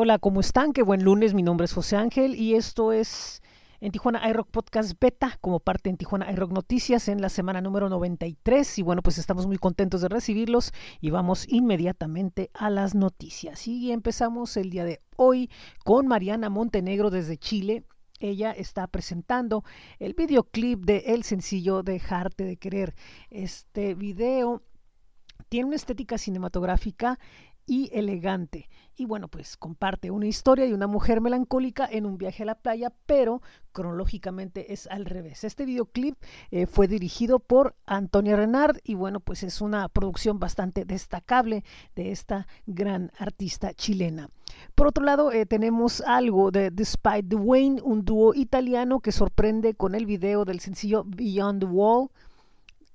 Hola, ¿cómo están? Qué buen lunes. Mi nombre es José Ángel y esto es en Tijuana iRock Podcast Beta como parte en Tijuana iRock Noticias en la semana número 93. Y bueno, pues estamos muy contentos de recibirlos y vamos inmediatamente a las noticias. Y empezamos el día de hoy con Mariana Montenegro desde Chile. Ella está presentando el videoclip de el sencillo Dejarte de Querer. Este video tiene una estética cinematográfica y elegante. Y bueno, pues comparte una historia de una mujer melancólica en un viaje a la playa, pero cronológicamente es al revés. Este videoclip eh, fue dirigido por Antonia Renard y bueno, pues es una producción bastante destacable de esta gran artista chilena. Por otro lado, eh, tenemos algo de Despite the Wayne, un dúo italiano que sorprende con el video del sencillo Beyond the Wall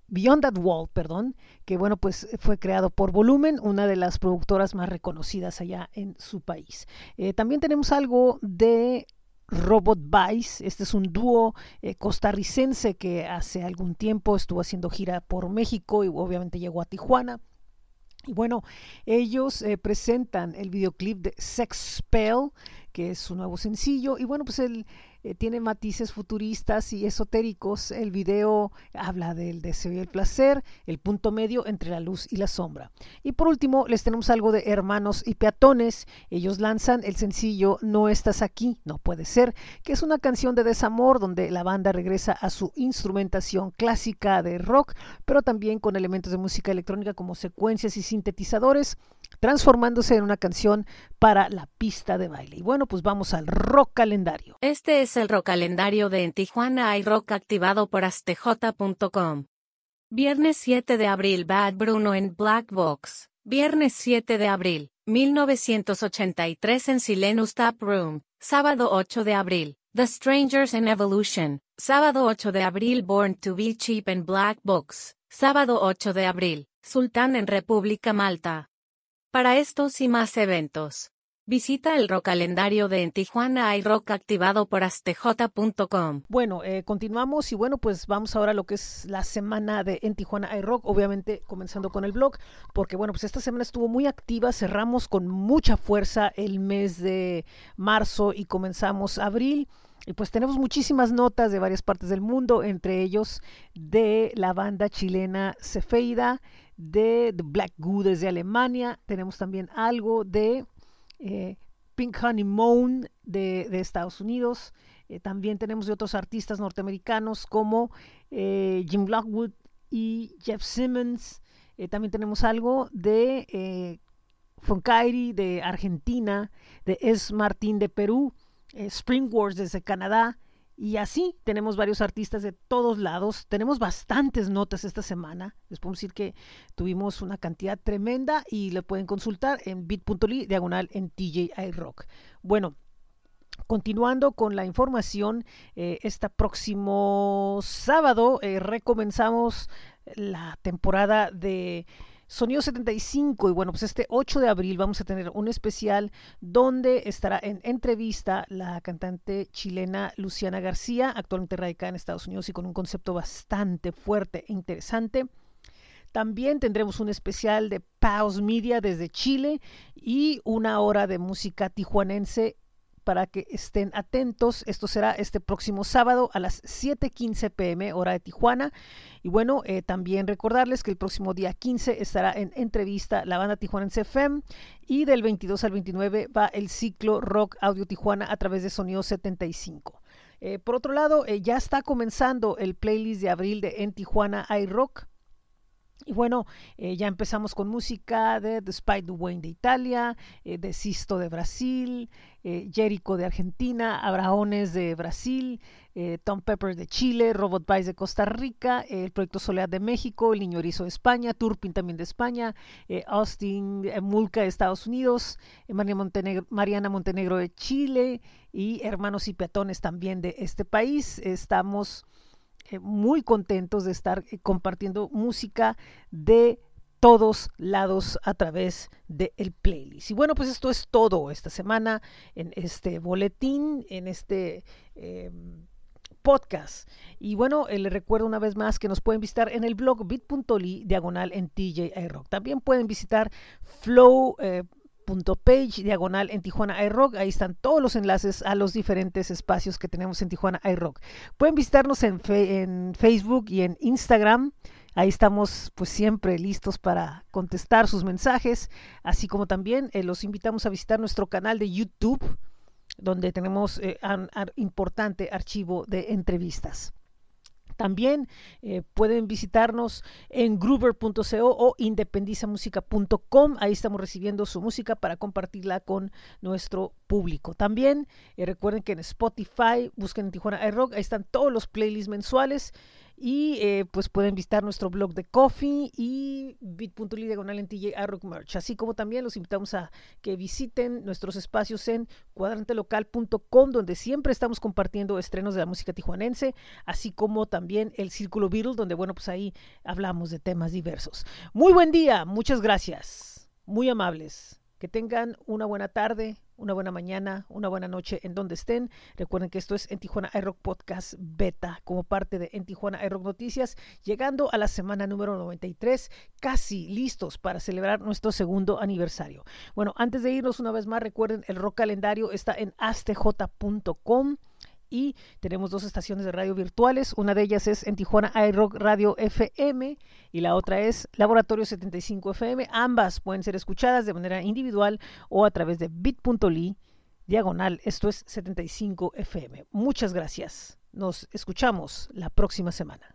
Beyond That Wall, perdón, que bueno, pues fue creado por Volumen, una de las productoras más reconocidas allá en su país. Eh, también tenemos algo de Robot Vice, este es un dúo eh, costarricense que hace algún tiempo estuvo haciendo gira por México y obviamente llegó a Tijuana. Y bueno, ellos eh, presentan el videoclip de Sex Spell, que es su nuevo sencillo. Y bueno, pues el, eh, tiene matices futuristas y esotéricos. El video habla del deseo y el placer, el punto medio entre la luz y la sombra. Y por último, les tenemos algo de Hermanos y Peatones. Ellos lanzan el sencillo No estás aquí, no puede ser, que es una canción de desamor donde la banda regresa a su instrumentación clásica de rock, pero también con elementos de música electrónica como secuencias y sintetizadores transformándose en una canción para la pista de baile. Y bueno, pues vamos al rock calendario. Este es el rock calendario de En Tijuana hay rock activado por astj.com. Viernes 7 de abril Bad Bruno en Black Box. Viernes 7 de abril, 1983 en Silenus Tap Room. Sábado 8 de abril, The Strangers in Evolution. Sábado 8 de abril Born to be Cheap en Black Box. Sábado 8 de abril, Sultán en República Malta. Para estos y más eventos, visita el rock calendario de En Tijuana Rock activado por astj.com. Bueno, eh, continuamos y bueno, pues vamos ahora a lo que es la semana de En Tijuana Rock, obviamente comenzando con el blog, porque bueno, pues esta semana estuvo muy activa, cerramos con mucha fuerza el mes de marzo y comenzamos abril. Y pues tenemos muchísimas notas de varias partes del mundo, entre ellos de la banda chilena Cefeida, de The Black Goo desde Alemania, tenemos también algo de eh, Pink Honeymoon de, de Estados Unidos, eh, también tenemos de otros artistas norteamericanos como eh, Jim Lockwood y Jeff Simmons, también tenemos algo de Fonkairi de Argentina, de Es Martín de Perú, Spring Wars desde Canadá, y así tenemos varios artistas de todos lados. Tenemos bastantes notas esta semana. Les podemos decir que tuvimos una cantidad tremenda y lo pueden consultar en bit.ly diagonal en TJI Rock. Bueno, Continuando con la información, eh, este próximo sábado eh, recomenzamos la temporada de Sonido 75 y bueno, pues este 8 de abril vamos a tener un especial donde estará en entrevista la cantante chilena Luciana García, actualmente radicada en Estados Unidos y con un concepto bastante fuerte e interesante. También tendremos un especial de Pause Media desde Chile y una hora de música tijuanense para que estén atentos. Esto será este próximo sábado a las 7:15 pm, hora de Tijuana. Y bueno, eh, también recordarles que el próximo día 15 estará en entrevista la banda Tijuanense FM y del 22 al 29 va el ciclo Rock Audio Tijuana a través de Sonido 75. Eh, por otro lado, eh, ya está comenzando el playlist de abril de En Tijuana iRock. Y bueno, eh, ya empezamos con música de the Wayne de Italia, eh, de Sisto de Brasil, eh, Jericho de Argentina, Abraones de Brasil, eh, Tom Pepper de Chile, Robot Vice de Costa Rica, el Proyecto Soledad de México, El Niño de España, Turpin también de España, Austin Mulca de Estados Unidos, Mariana Montenegro de Chile y Hermanos y Peatones también de este país. Estamos eh, muy contentos de estar eh, compartiendo música de todos lados a través del playlist. Y bueno, pues esto es todo esta semana en este boletín, en este em, podcast. Y bueno, eh, les recuerdo una vez más que nos pueden visitar en el blog bit.ly diagonal en TJ Rock. También pueden visitar Flow bit.page diagonal en Tijuana iRock. Ahí están todos los enlaces a los diferentes espacios que tenemos en Tijuana iRock. Pueden visitarnos en, Facebook y en Instagram. Ahí estamos pues siempre listos para contestar sus mensajes, así como también eh, los invitamos a visitar nuestro canal de YouTube, donde tenemos eh, un importante archivo de entrevistas. También eh, pueden visitarnos en groover.co o independizamusica.com. Ahí estamos recibiendo su música para compartirla con nuestro público. También recuerden que en Spotify busquen en Tijuana iRock. Ahí están todos los playlists mensuales y eh, pues pueden visitar nuestro blog de Coffee y bit.ly diagonal en TJ Merch. Así como también los invitamos a que visiten nuestros espacios en cuadrantelocal.com, donde siempre estamos compartiendo estrenos de la música tijuanense, así como también el Círculo Beatle, donde bueno, pues ahí hablamos de temas diversos. Muy buen día, muchas gracias, muy amables. Que tengan una buena tarde, una buena mañana, una buena noche en donde estén. Recuerden que esto es en Tijuana iRock Podcast Beta, como parte de En Tijuana iRock Noticias, llegando a la semana número 93, casi listos para celebrar nuestro segundo aniversario. Bueno, antes de irnos una vez más, recuerden, el rock calendario está en astj.com y tenemos dos estaciones de radio virtuales. Una de ellas es en Tijuana iRock Radio FM y la otra es Laboratorio 75 FM. Ambas pueden ser escuchadas de manera individual o a través de bit.ly diagonal. Esto es 75 FM. Muchas gracias. Nos escuchamos la próxima semana.